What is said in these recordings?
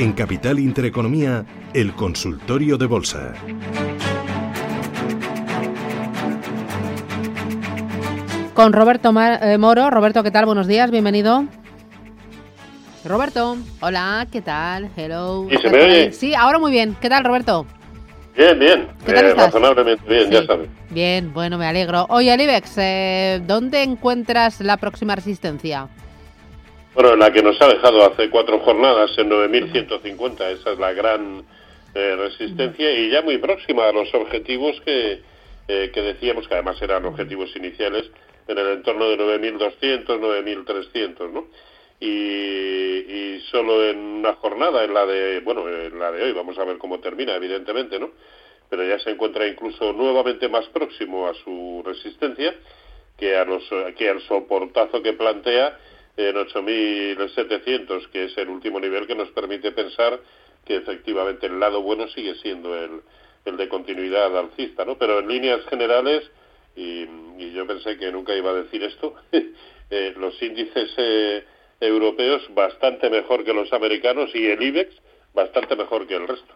En Capital Intereconomía, el consultorio de bolsa. Con Roberto eh, Moro. Roberto, ¿qué tal? Buenos días, bienvenido. Roberto, hola, ¿qué tal? Hello. ¿Y se me oye? Sí, ahora muy bien. ¿Qué tal, Roberto? Bien, bien. ¿Qué tal eh, Razonablemente bien, ya sabes. Bien, bueno, me alegro. Oye, Alibex, eh, ¿dónde encuentras la próxima resistencia? Bueno, la que nos ha dejado hace cuatro jornadas en 9.150, esa es la gran eh, resistencia y ya muy próxima a los objetivos que, eh, que decíamos, que además eran objetivos iniciales, en el entorno de 9.200, 9.300, ¿no? Y, y solo en una jornada, en la de, bueno, en la de hoy, vamos a ver cómo termina, evidentemente, ¿no? Pero ya se encuentra incluso nuevamente más próximo a su resistencia que a los que al soportazo que plantea en 8.700, que es el último nivel que nos permite pensar que efectivamente el lado bueno sigue siendo el, el de continuidad alcista, ¿no? Pero en líneas generales, y, yo pensé que nunca iba a decir esto, eh, los índices eh, europeos bastante mejor que los americanos y el IBEX bastante mejor que el resto.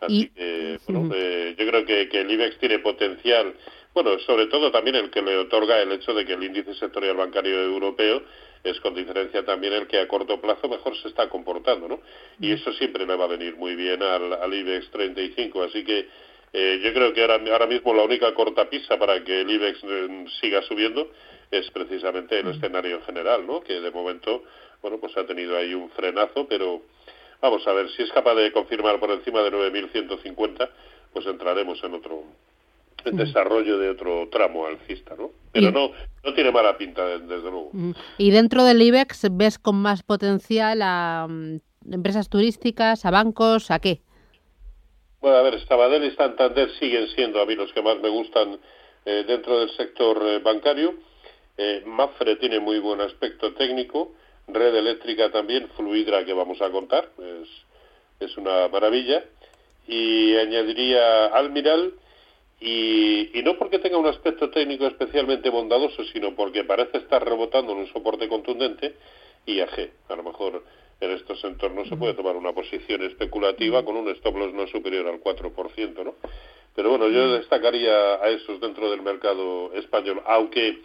Así que, bueno, eh, yo creo que, que el IBEX tiene potencial, bueno, sobre todo también el que le otorga el hecho de que el índice sectorial bancario europeo es con diferencia también el que a corto plazo mejor se está comportando, ¿no? Y eso siempre le va a venir muy bien al, al IBEX 35, así que eh, yo creo que ahora, ahora mismo la única cortapisa para que el IBEX eh, siga subiendo es precisamente el escenario general, ¿no? Que de momento, bueno, pues ha tenido ahí un frenazo, pero vamos a ver si es capaz de confirmar por encima de 9.150, pues entraremos en otro el desarrollo de otro tramo alcista, ¿no? Pero no, no tiene mala pinta, desde luego. Y dentro del IBEX, ¿ves con más potencial a mm, empresas turísticas, a bancos, a qué? Bueno, a ver, Sabadell y Santander siguen siendo a mí los que más me gustan eh, dentro del sector eh, bancario. Eh, Mafre tiene muy buen aspecto técnico. Red Eléctrica también, Fluidra que vamos a contar, es, es una maravilla. Y añadiría Almiral y, no porque tenga un aspecto técnico especialmente bondadoso, sino porque parece estar rebotando en un soporte contundente y AG. A lo mejor en estos entornos se puede tomar una posición especulativa con un stop loss no superior al 4%, ¿no? Pero bueno, yo destacaría a esos dentro del mercado español, aunque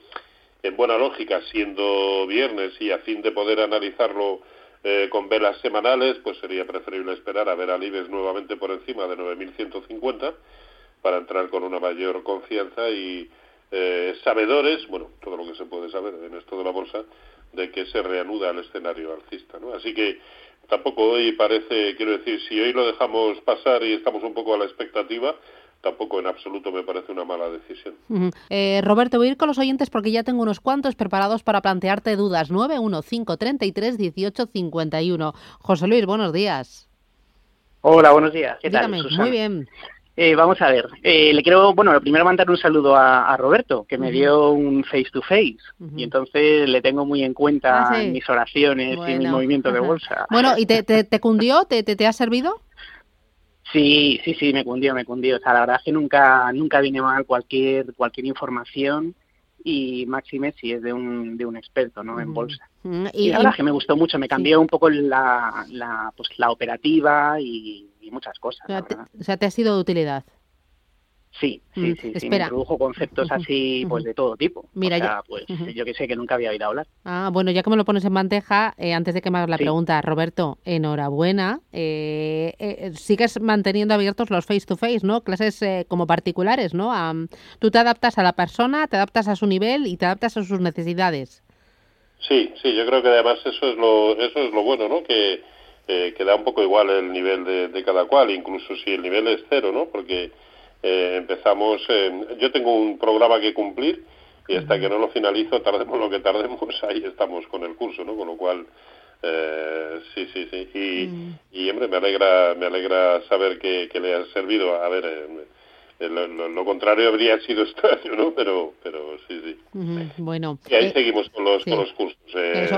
en buena lógica, siendo viernes y a fin de poder analizarlo eh, con velas semanales, pues sería preferible esperar a ver al IBEX nuevamente por encima de 9.150 para entrar con una mayor confianza y eh, sabedores, bueno, todo lo que se puede saber en esto de la bolsa, de que se reanuda el escenario alcista, ¿no? Así que tampoco hoy parece, quiero decir, si hoy lo dejamos pasar y estamos un poco a la expectativa, tampoco en absoluto me parece una mala decisión. eh, Roberto, voy a ir con los oyentes porque ya tengo unos cuantos preparados para plantearte dudas. 915331851. José Luis, buenos días. Hola, buenos días. ¿Qué tal, Muy bien. Eh, vamos a ver, eh, le quiero, bueno, lo primero mandar un saludo a, Roberto, que me dio un face to face, y entonces le tengo muy en cuenta ah, en mis oraciones y en mi movimiento de bolsa. Bueno, ¿y te, te, cundió? ¿Te, te, ha servido? Sí, sí, sí, me cundió, me cundió. O sea, la verdad es que nunca, nunca viene mal cualquier, cualquier información y máxime si es de un, de un experto ¿no? en bolsa. Y, la verdad es que me gustó mucho, me cambió un poco la, la, pues, la operativa y muchas cosas. O sea, te, ha sido de utilidad. Sí, sí, mm, sí, sí, me introdujo conceptos así, pues de todo tipo. Mira, o sea, pues yo que sé que nunca había oído hablar. Ah, bueno, ya que me lo pones en bandeja, eh, antes de que me hagas la pregunta, Roberto, enhorabuena. Eh, eh, sigues manteniendo abiertos los face to face, ¿no? Clases como particulares, ¿no? tú te adaptas a la persona, te adaptas a su nivel y te adaptas a sus necesidades. Sí, sí, yo creo que además eso es lo, eso es lo bueno, ¿no? Que eh, que da un poco igual el nivel de, cada cual, incluso si el nivel es cero, ¿no? Porque eh, empezamos, yo tengo un programa que cumplir y hasta que no lo finalizo, tardemos lo que tardemos, ahí estamos con el curso, ¿no? Con lo cual Eh, sí, sí, sí. Y, mm. y, hombre, me alegra, me alegra saber que, le ha servido. A ver, eh, lo, contrario habría sido extraño, ¿no? Pero, pero sí, sí. bueno. Y ahí seguimos con los, con los cursos. se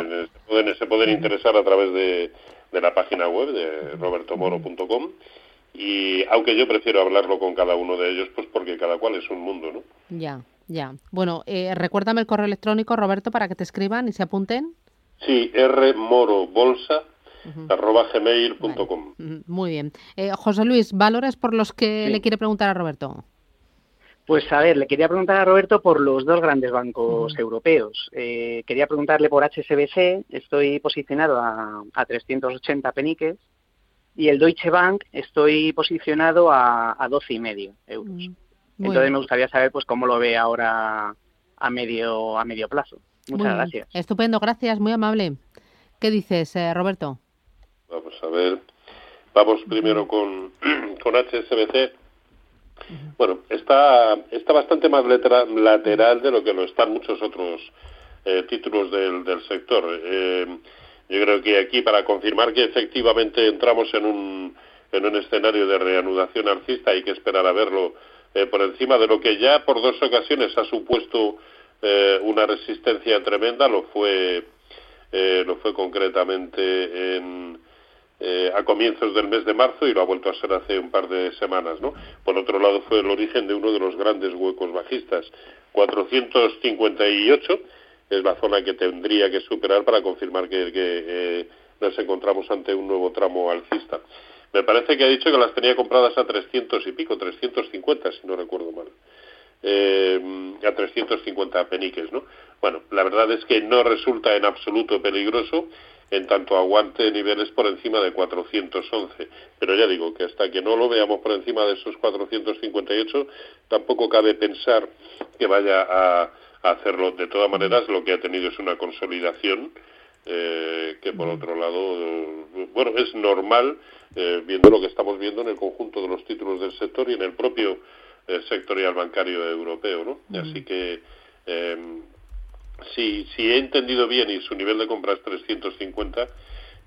pueden, se pueden interesar a través de, de la página web de robertomoro.com y aunque yo prefiero hablarlo con cada uno de ellos, pues porque cada cual es un mundo, ¿no? Ya, ya. Bueno, eh, recuérdame el correo electrónico, Roberto, para que te escriban y se apunten. Sí, rmorobolsa arroba gmail.com. Muy bien. Eh, José Luis, ¿valores por los que le quiere preguntar a Roberto? Pues a ver, le quería preguntar a Roberto por los dos grandes bancos europeos. Eh, quería preguntarle por HSBC, estoy posicionado a, a 380 peniques y el Deutsche Bank estoy posicionado a, a 12 y medio euros. Mm, Entonces me gustaría saber pues cómo lo ve ahora a medio a medio plazo. Muchas gracias. Estupendo, gracias, muy amable. ¿Qué dices, eh, Roberto? Vamos a ver. Vamos primero con, con HSBC. Bueno, está, está bastante más lateral de lo que lo están muchos otros eh, títulos del, del sector. Eh, yo creo que aquí, para confirmar que efectivamente entramos en un, en un escenario de reanudación alcista, hay que esperar a verlo eh, por encima de lo que ya por dos ocasiones ha supuesto eh, una resistencia tremenda, lo fue, eh, lo fue concretamente en, a comienzos del mes de marzo y lo ha vuelto a ser hace un par de semanas. ¿no? Por otro lado, fue el origen de uno de los grandes huecos bajistas, 458 es la zona que tendría que superar para confirmar que, eh, nos encontramos ante un nuevo tramo alcista. Me parece que ha dicho que las tenía compradas a 300 y pico, 350 si no recuerdo mal. Eh, a 350 peniques, ¿no? Bueno, la verdad es que no resulta en absoluto peligroso en tanto aguante niveles por encima de 411. Pero ya digo que hasta que no lo veamos por encima de esos 458, tampoco cabe pensar que vaya a, hacerlo. De todas maneras, lo que ha tenido es una consolidación eh, que, por otro lado, bueno, es normal eh, viendo lo que estamos viendo en el conjunto de los títulos del sector y en el propio eh, sectorial bancario europeo, ¿no? Así que si, si he entendido bien y su nivel de compra es 350,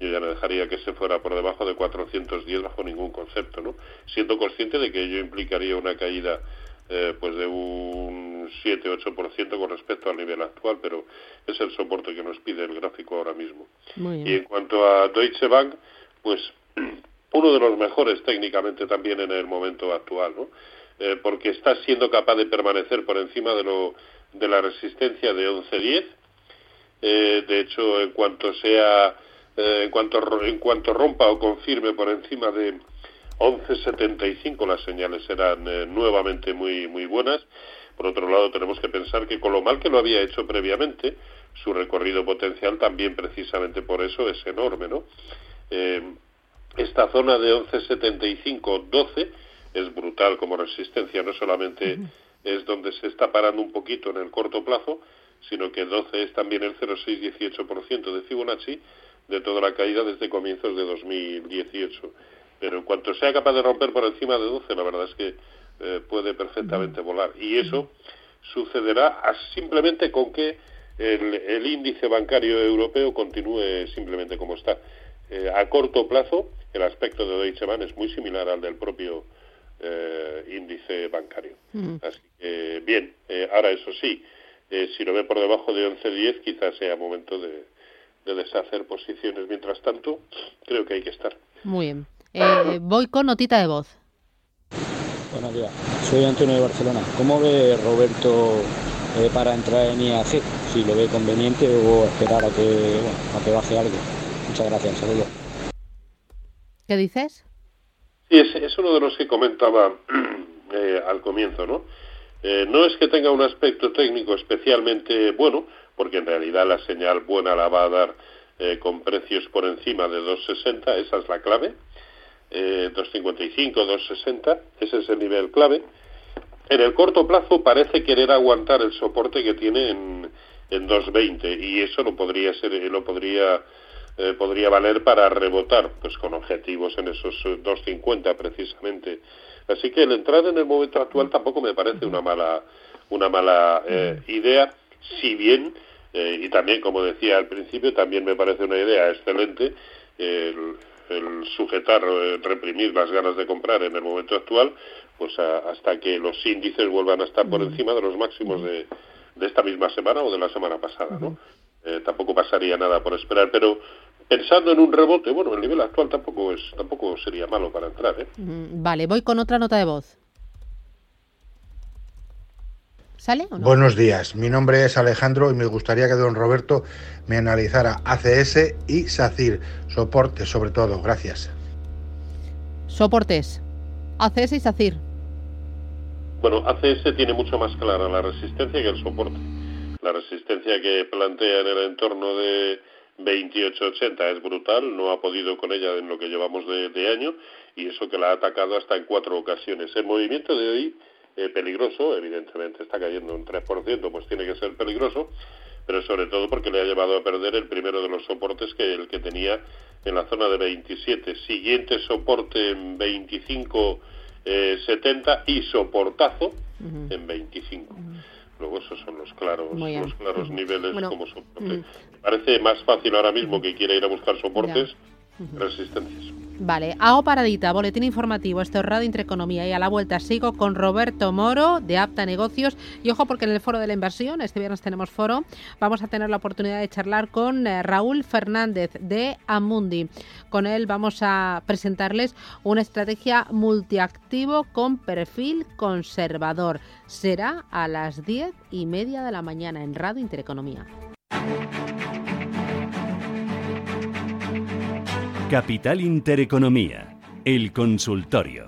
yo ya no dejaría que se fuera por debajo de 410 bajo ningún concepto, ¿no? Siendo consciente de que ello implicaría una caída eh, pues de un 7-8% con respecto al nivel actual, pero es el soporte que nos pide el gráfico ahora mismo. Y en cuanto a Deutsche Bank, pues uno de los mejores técnicamente también en el momento actual, ¿no? Eh, porque está siendo capaz de permanecer por encima de, lo, de la resistencia de 11-10. Eh, de hecho, en cuanto sea, en, cuanto, en cuanto rompa o confirme por encima de 11.75 las señales serán eh, nuevamente muy, muy buenas. Por otro lado, tenemos que pensar que con lo mal que lo había hecho previamente, su recorrido potencial también precisamente por eso es enorme, ¿no? Eh, esta zona de 11.75-12 es brutal como resistencia, no solamente es donde se está parando un poquito en el corto plazo, sino que 12 es también el 0,6-18% de Fibonacci de toda la caída desde comienzos de 2018 pero en cuanto sea capaz de romper por encima de 12, la verdad es que eh, puede perfectamente volar. Y eso sucederá simplemente con que el, índice bancario europeo continúe simplemente como está. Eh, a corto plazo, el aspecto de Deutsche Bank es muy similar al del propio eh, índice bancario. Así que, bien, ahora eso sí, si lo ve por debajo de 11.10, quizás sea momento de, de deshacer posiciones. Mientras tanto, creo que hay que estar. Muy bien. Eh, voy con notita de voz. Buenos días, soy Antonio de Barcelona. ¿Cómo ve Roberto eh, para entrar en IAC? Si lo ve conveniente o esperar a que, a que baje algo. Muchas gracias, saludos. ¿Qué dices? Sí, es, uno de los que comentaba eh, al comienzo, ¿no? no es que tenga un aspecto técnico especialmente bueno, porque en realidad la señal buena la va a dar con precios por encima de 2,60, esa es la clave eh, 255, 260, ese es el nivel clave. En el corto plazo parece querer aguantar el soporte que tiene en, en 220 y eso lo podría ser, lo podría eh, podría valer para rebotar, pues con objetivos en esos 250 precisamente. Así que el entrar en el momento actual tampoco me parece una mala una mala eh, idea, si bien Eh, y también, como decía al principio, también me parece una idea excelente el, sujetar, eh, reprimir las ganas de comprar en el momento actual, pues hasta que los índices vuelvan a estar por encima de los máximos de, de esta misma semana o de la semana pasada, ¿no? Eh, tampoco pasaría nada por esperar, pero pensando en un rebote, bueno, el nivel actual tampoco es tampoco sería malo para entrar, ¿eh? Vale, voy con otra nota de voz. ¿Sale o no? Buenos días, mi nombre es Alejandro y me gustaría que don Roberto me analizara ACS y SACIR, soportes sobre todo, gracias. Soportes, ACS y SACIR. Bueno, ACS tiene mucho más clara la resistencia que el soporte. La resistencia que plantea en el entorno de 28.80 es brutal, no ha podido con ella en lo que llevamos de, de año y eso que la ha atacado hasta en cuatro ocasiones. El movimiento de hoy eh, peligroso, evidentemente está cayendo un 3%, pues tiene que ser peligroso, pero sobre todo porque le ha llevado a perder el primero de los soportes que el que tenía en la zona de 27. Siguiente soporte en 25 70 y soportazo en 25. Luego esos son los claros, los claros niveles como soporte. Parece más fácil ahora mismo que quiera ir a buscar soportes, resistencias. Vale, hago paradita, boletín informativo, ahorrado entre economía y a la vuelta sigo con Roberto Moro de Apta Negocios y ojo porque en el foro de la inversión, este viernes tenemos foro, vamos a tener la oportunidad de charlar con eh, Raúl Fernández de Amundi. Con él vamos a presentarles una estrategia multiactivo con perfil conservador. Será a las diez y media de la mañana en Radio Intereconomía. Capital Intereconomía, el consultorio.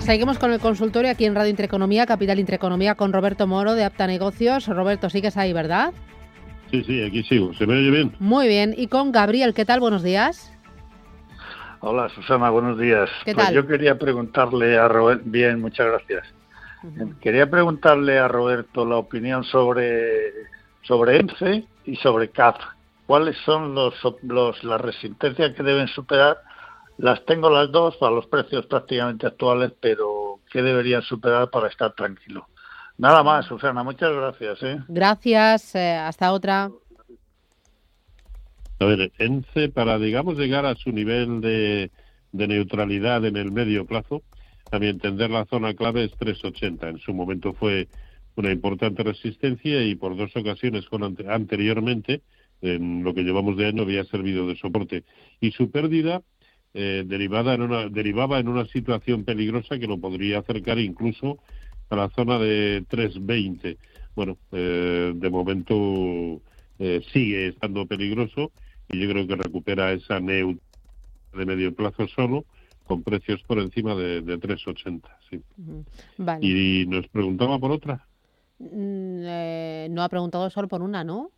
Seguimos con el consultorio aquí en Radio Intereconomía, Capital Intereconomía, con Roberto Moro de Apta Negocios. Roberto, sigues ahí, ¿verdad? Sí, sí, aquí sigo. ¿Se me oye bien? Muy bien. Y con Gabriel, ¿qué tal? Buenos días. Hola, Susana, buenos días. ¿Qué pues tal? yo quería preguntarle a Roberto, bien, muchas gracias. Quería preguntarle a Roberto la opinión sobre, sobre ENCE y sobre CAF. ¿Cuáles son los, los, las resistencias que deben superar? Las tengo las dos a los precios prácticamente actuales, pero ¿qué deberían superar para estar tranquilo? Nada más, Susana, muchas gracias. ¿eh? Gracias, eh, hasta otra. A ver, ENCE, para, digamos, llegar a su nivel de, de neutralidad en el medio plazo, a mi entender la zona clave es 380. En su momento fue una importante resistencia y por dos ocasiones con anteriormente, en lo que llevamos de año, había servido de soporte. Y su pérdida eh, derivada en una, derivaba en una situación peligrosa que lo podría acercar incluso a la zona de 320. Bueno, eh, de momento eh, sigue estando peligroso y yo creo que recupera esa neutralidad de medio plazo solo con precios por encima de, 380. Sí. Y nos preguntaba por otra. Mm, eh, no ha preguntado solo por una, ¿no?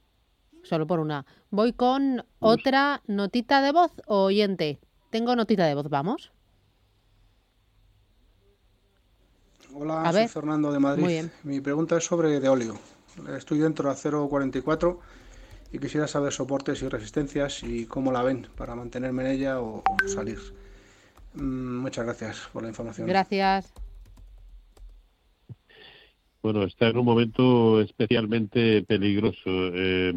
Solo por una. Voy con otra notita de voz oyente. Tengo notita de voz, vamos. Hola, soy Fernando de Madrid. Mi pregunta es sobre de óleo. Estoy dentro de 0,44 y quisiera saber soportes y resistencias y cómo la ven para mantenerme en ella o, salir. Mm, muchas gracias por la información. Gracias. Bueno, está en un momento especialmente peligroso. Eh,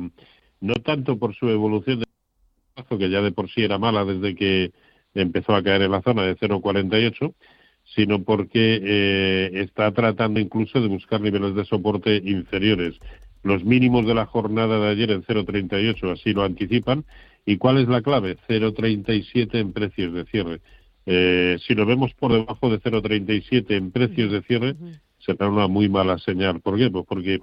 no tanto por su evolución de plazo, que ya de por sí era mala desde que empezó a caer en la zona de 0,48, sino porque eh, está tratando incluso de buscar niveles de soporte inferiores. Los mínimos de la jornada de ayer en 0,38 así lo anticipan. ¿Y cuál es la clave? 0,37 en precios de cierre. Eh, si lo vemos por debajo de 0,37 en precios de cierre, será una muy mala señal. ¿Por qué? Pues porque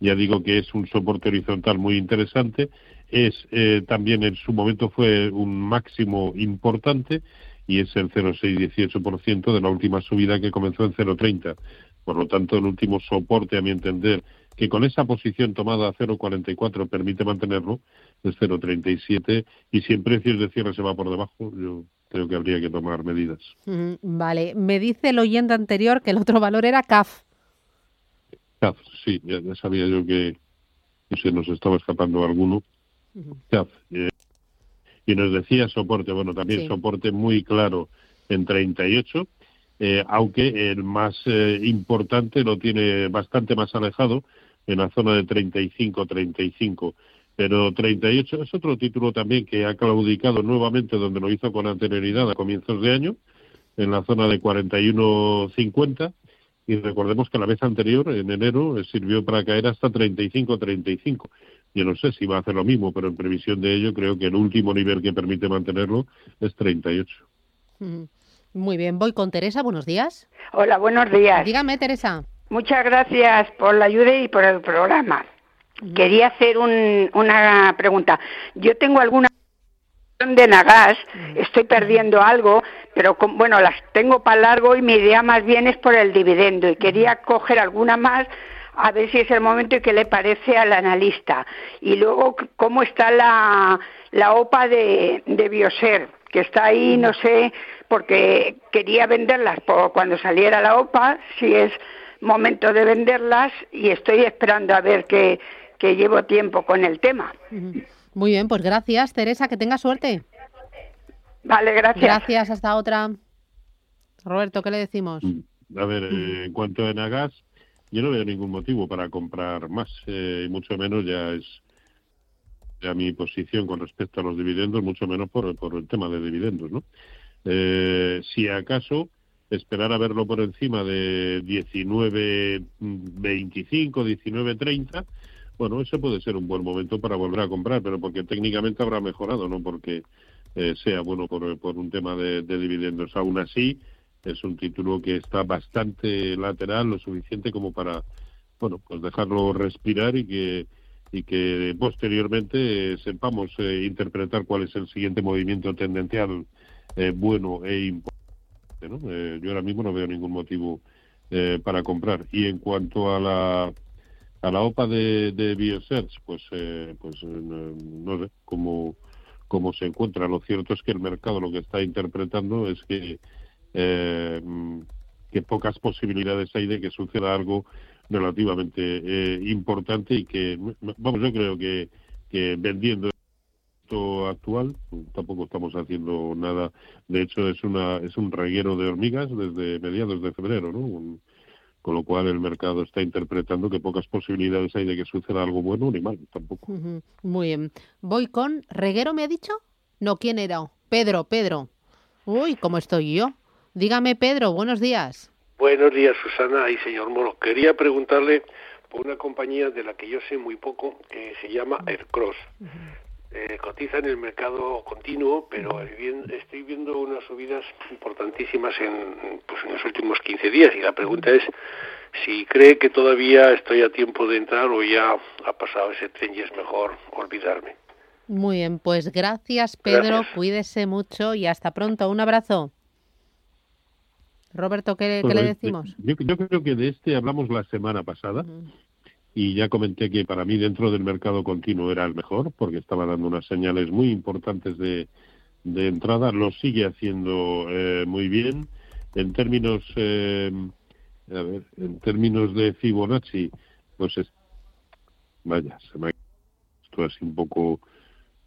ya digo que es un soporte horizontal muy interesante. Es eh, también en su momento fue un máximo importante y es el 0,618% de la última subida que comenzó en 0,30. Por lo tanto, el último soporte, a mi entender, que con esa posición tomada a 0,44 permite mantenerlo, es 0,37 y si en precios de cierre se va por debajo, yo creo que habría que tomar medidas. vale, me dice el oyente anterior que el otro valor era CAF. CAF, sí, ya, sabía yo que, se nos estaba escapando alguno. Eh, y nos decía soporte, bueno, también soporte muy claro en 38, eh, aunque el más eh, importante lo tiene bastante más alejado en la zona de 35-35. Pero 38 es otro título también que ha claudicado nuevamente donde lo hizo con anterioridad a comienzos de año, en la zona de 41-50 y recordemos que la vez anterior, en enero, sirvió para caer hasta 35-35. Yo no sé si va a hacer lo mismo, pero en previsión de ello creo que el último nivel que permite mantenerlo es 38. Muy bien, voy con Teresa, buenos días. Hola, buenos días. Dígame, Teresa. Muchas gracias por la ayuda y por el programa. Quería hacer una pregunta. Yo tengo alguna de Nagas, estoy perdiendo algo, pero bueno, las tengo para largo y mi idea más bien es por el dividendo y quería coger alguna más a ver si es el momento y qué le parece al analista. Y luego, cómo está la, la OPA de, de Bioser, que está ahí, no sé, porque quería venderlas por cuando saliera la OPA, si es momento de venderlas, y estoy esperando a ver que, que llevo tiempo con el tema. Muy bien, pues gracias, Teresa, que tenga suerte. Vale, gracias. Gracias, hasta otra. Roberto, ¿qué le decimos? Mm, a ver, eh, en cuanto a Nagas, yo no veo ningún motivo para comprar más, eh, y mucho menos ya es ya mi posición con respecto a los dividendos, mucho menos por, por el tema de dividendos, ¿no? Eh, si acaso esperar a verlo por encima de 19.25, 19.30, bueno, ese puede ser un buen momento para volver a comprar, pero porque técnicamente habrá mejorado, no porque eh, sea bueno por, por un tema de, dividendos. Aún así, es un título que está bastante lateral, lo suficiente como para, bueno, pues dejarlo respirar y que y que posteriormente sepamos eh, interpretar cuál es el siguiente movimiento tendencial eh, bueno e importante. ¿no? yo ahora mismo no veo ningún motivo para comprar. Y en cuanto a la a la OPA de, de Biosearch, pues, eh, pues eh, no sé cómo, cómo se encuentra. Lo cierto es que el mercado lo que está interpretando es que, eh, que pocas posibilidades hay de que suceda algo relativamente importante y que, vamos, yo creo que, que vendiendo esto actual tampoco estamos haciendo nada. De hecho, es, una, es un reguero de hormigas desde mediados de febrero, ¿no? con lo cual el mercado está interpretando que pocas posibilidades hay de que suceda algo bueno ni mal tampoco. Muy bien. Voy con Reguero, ¿me ha dicho? No, ¿quién era? Pedro, Pedro. Uy, ¿cómo estoy yo? Dígame, Pedro, buenos días. Buenos días, Susana y señor Moro. Quería preguntarle por una compañía de la que yo sé muy poco, que se llama Aircross eh, cotiza en el mercado continuo, pero estoy viendo unas subidas importantísimas en, pues, en los últimos 15 días y la pregunta es si cree que todavía estoy a tiempo de entrar o ya ha pasado ese tren y es mejor olvidarme. Muy bien, pues gracias Pedro, cuídese mucho y hasta pronto. Un abrazo. Roberto, ¿qué, le decimos? Yo, creo que de este hablamos la semana pasada y ya comenté que para mí dentro del mercado continuo era el mejor porque estaba dando unas señales muy importantes de, de entrada, lo sigue haciendo eh, muy bien. En términos, eh, a ver, en términos de Fibonacci, pues es, vaya, se me ha esto así un poco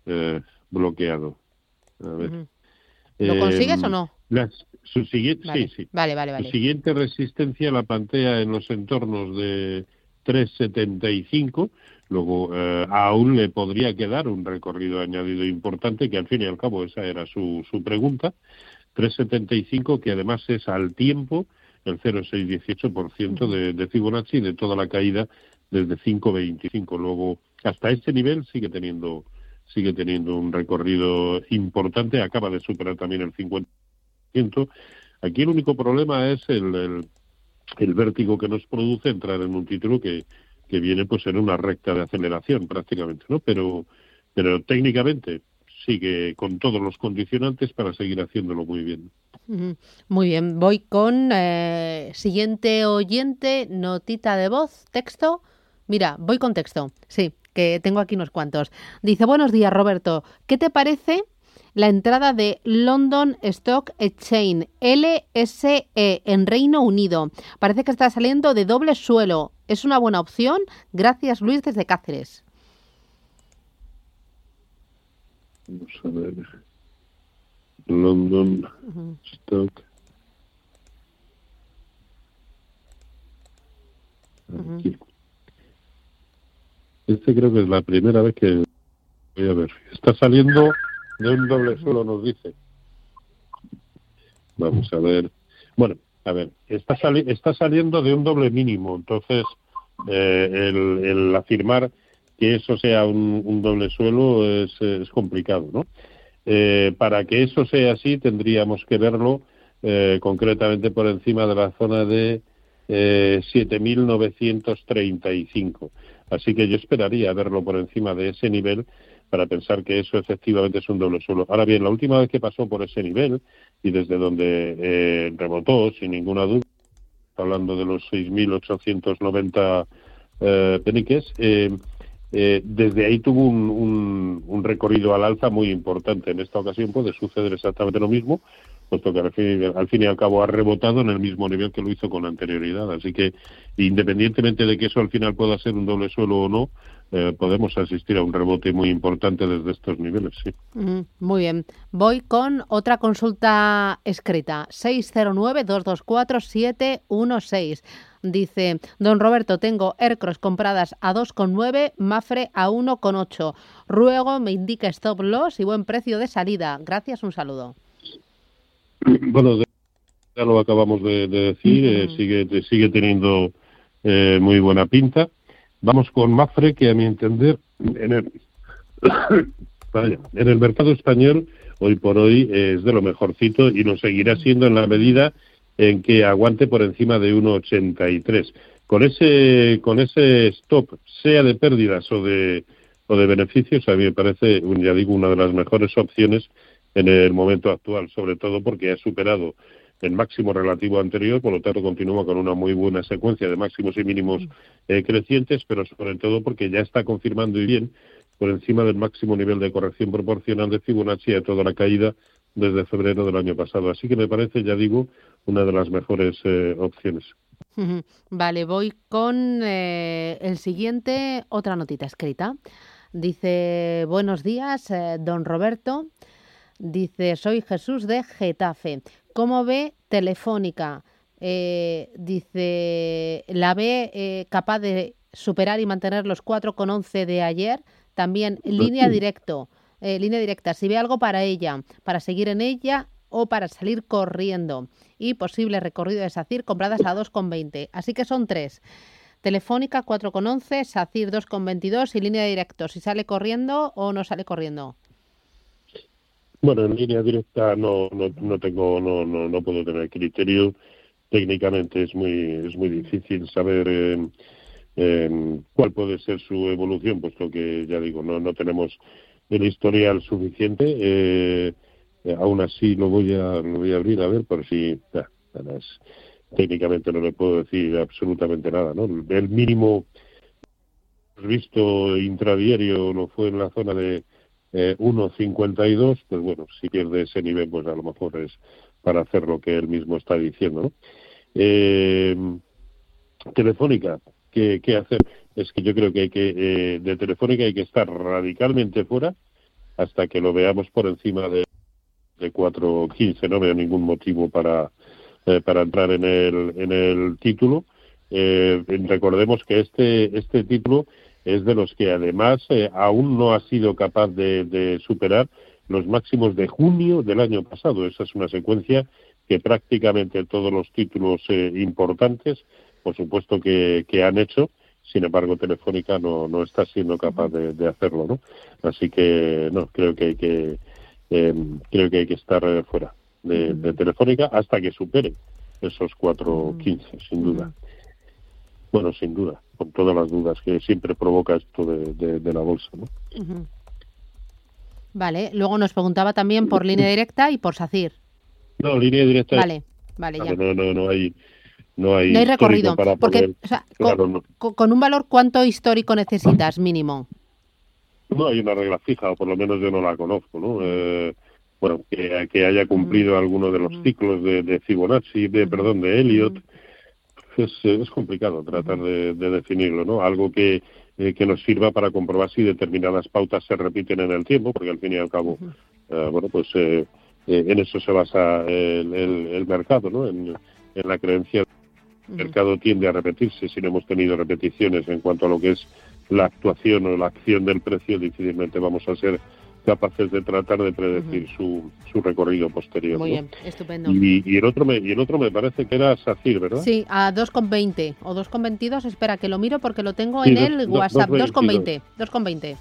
eh, bloqueado. A ver. ¿Lo consigues o no? Su siguiente, sí, sí. Vale. Su siguiente resistencia la plantea en los entornos de 375. Luego, eh, aún le podría quedar un recorrido añadido importante, que al fin y al cabo esa era su, su pregunta. 375, que además es al tiempo el 0,618% de, de Fibonacci de toda la caída desde 5,25. Luego, hasta este nivel sigue teniendo sigue teniendo un recorrido importante, acaba de superar también el 50%. Aquí el único problema es el vértigo que nos produce entrar en un título que, que viene pues en una recta de aceleración prácticamente, ¿no? Pero, pero técnicamente sigue con todos los condicionantes para seguir haciéndolo muy bien. Muy bien, voy con eh, siguiente oyente, notita de voz, texto. Mira, voy con texto, sí, que tengo aquí unos cuantos. Dice, buenos días Roberto, ¿qué te parece la entrada de London Stock Exchange, LSE, en Reino Unido. Parece que está saliendo de doble suelo. Es una buena opción. Gracias, Luis, desde Cáceres. Vamos a ver. London. Stock. Aquí. Este creo que es la primera vez que voy a ver. Está saliendo de un doble suelo, nos dice. Vamos a ver. Bueno, a ver, está, está saliendo de un doble mínimo, entonces eh, el, afirmar que eso sea un, doble suelo es, es complicado, ¿no? Eh, para que eso sea así tendríamos que verlo eh, concretamente por encima de la zona de eh, 7.935. Así que yo esperaría verlo por encima de ese nivel para pensar que eso efectivamente es un doble suelo. Ahora bien, la última vez que pasó por ese nivel y desde donde eh, rebotó, sin ninguna duda, hablando de los 6.890 eh, peniques, eh, eh, desde ahí tuvo un, un, recorrido al alza muy importante. En esta ocasión puede suceder exactamente lo mismo, puesto que al fin, y al cabo ha rebotado en el mismo nivel que lo hizo con anterioridad. Así que, independientemente de que eso al final pueda ser un doble suelo o no, eh, podemos asistir a un rebote muy importante desde estos niveles, sí. muy bien. Voy con otra consulta escrita. 609-224-716. Dice, don Roberto, tengo Aircross compradas a 2,9, Mafre a 1,8. Ruego me indique stop loss y buen precio de salida. Gracias, un saludo. Bueno, ya lo acabamos de, decir, eh, sigue, sigue teniendo eh, muy buena pinta. Vamos con Mafre, que a mi entender, en el, en el mercado español, hoy por hoy es de lo mejorcito y lo seguirá siendo en la medida en que aguante por encima de 1,83. Con ese, con ese stop, sea de pérdidas o de, o de beneficios, a mí me parece, ya digo, una de las mejores opciones en el momento actual, sobre todo porque ha superado el máximo relativo anterior, por lo tanto continúa con una muy buena secuencia de máximos y mínimos eh, crecientes, pero sobre todo porque ya está confirmando y bien por encima del máximo nivel de corrección proporcional de Fibonacci a toda la caída desde febrero del año pasado. Así que me parece, ya digo, una de las mejores eh, opciones. Vale, voy con eh, el siguiente, otra notita escrita. Dice, buenos días, eh, don Roberto. Dice, soy Jesús de Getafe. ¿Cómo ve Telefónica? dice, ¿la ve capaz de superar y mantener los 4,11 de ayer? También línea directo. línea directa, si ve algo para ella, para seguir en ella o para salir corriendo y posible recorrido de SACIR compradas a 2,20. Así que son tres. Telefónica 4,11, SACIR 2,22 y línea directa. Si sale corriendo o no sale corriendo. Bueno, en línea directa no, no, no tengo, no, no, no puedo tener criterio. Técnicamente es muy, es muy difícil saber eh, eh, cuál puede ser su evolución, puesto que ya digo, no, no tenemos el historial suficiente. Eh, eh, aún así lo voy a lo voy a abrir a ver por si técnicamente no le puedo decir absolutamente nada no el mínimo visto intradiario lo fue en la zona de eh, 1.52 pues bueno si pierde ese nivel pues a lo mejor es para hacer lo que él mismo está diciendo ¿no? Eh, telefónica ¿qué, ¿qué, hacer es que yo creo que hay que eh, de telefónica hay que estar radicalmente fuera hasta que lo veamos por encima de de 4.15, no veo ningún motivo para, eh, para entrar en el, en el título. Eh, recordemos que este, este título es de los que además eh, aún no ha sido capaz de, superar los máximos de junio del año pasado. Esa es una secuencia que prácticamente todos los títulos importantes, por supuesto que, que, han hecho, sin embargo Telefónica no, no está siendo capaz de, de hacerlo, ¿no? Así que no, creo que hay que eh, creo que hay que estar eh, fuera de, Telefónica hasta que supere esos 4.15, sin duda. Bueno, sin duda, con todas las dudas que siempre provoca esto de, la bolsa. ¿no? Vale, luego nos preguntaba también por línea directa y por SACIR. No, línea directa. Vale, vale, ya. No, no, no hay. No hay, no hay recorrido. porque, con, un valor, ¿cuánto histórico necesitas mínimo? No hay una regla fija, o por lo menos yo no la conozco, ¿no? Eh, bueno, que, que, haya cumplido alguno de los ciclos de, de Fibonacci, de, perdón, de Elliot, es, es complicado tratar de, definirlo, ¿no? Algo que, eh, que nos sirva para comprobar si determinadas pautas se repiten en el tiempo, porque al fin y al cabo, eh, bueno, pues eh, en eso se basa el, el, mercado, ¿no? En, en la creencia el mercado tiende a repetirse. Si no hemos tenido repeticiones en cuanto a lo que es la actuación o la acción del precio, difícilmente vamos a ser capaces de tratar de predecir su, su recorrido posterior. Muy bien, estupendo. Y, el otro me, y el otro me parece que era SACIR, ¿verdad? Sí, a 2,20 o 2,22. Espera, que lo miro porque lo tengo en el WhatsApp. 2,20. 2,20.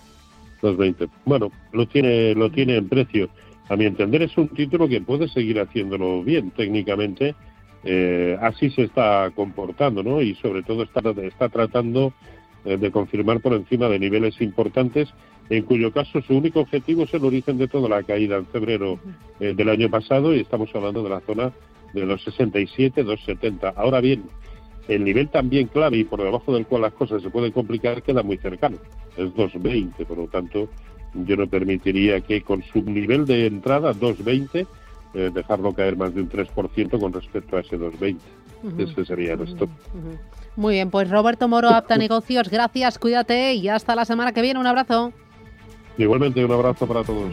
2,20. Bueno, lo tiene, lo tiene en precio. A mi entender es un título que puede seguir haciéndolo bien técnicamente. Eh, así se está comportando, ¿no? Y sobre todo está, está tratando de confirmar por encima de niveles importantes en cuyo caso su único objetivo es el origen de toda la caída en febrero eh, del año pasado y estamos hablando de la zona de los 67, 270. Ahora bien, el nivel también clave y por debajo del cual las cosas se pueden complicar queda muy cercano, es 220, por lo tanto yo no permitiría que con su nivel de entrada 220 eh, dejarlo caer más de un 3% con respecto a ese 220. Ese sería el stop. Muy bien, pues Roberto Moro, Apta Negocios, gracias, cuídate y hasta la semana que viene. Un abrazo. Igualmente, un abrazo para todos.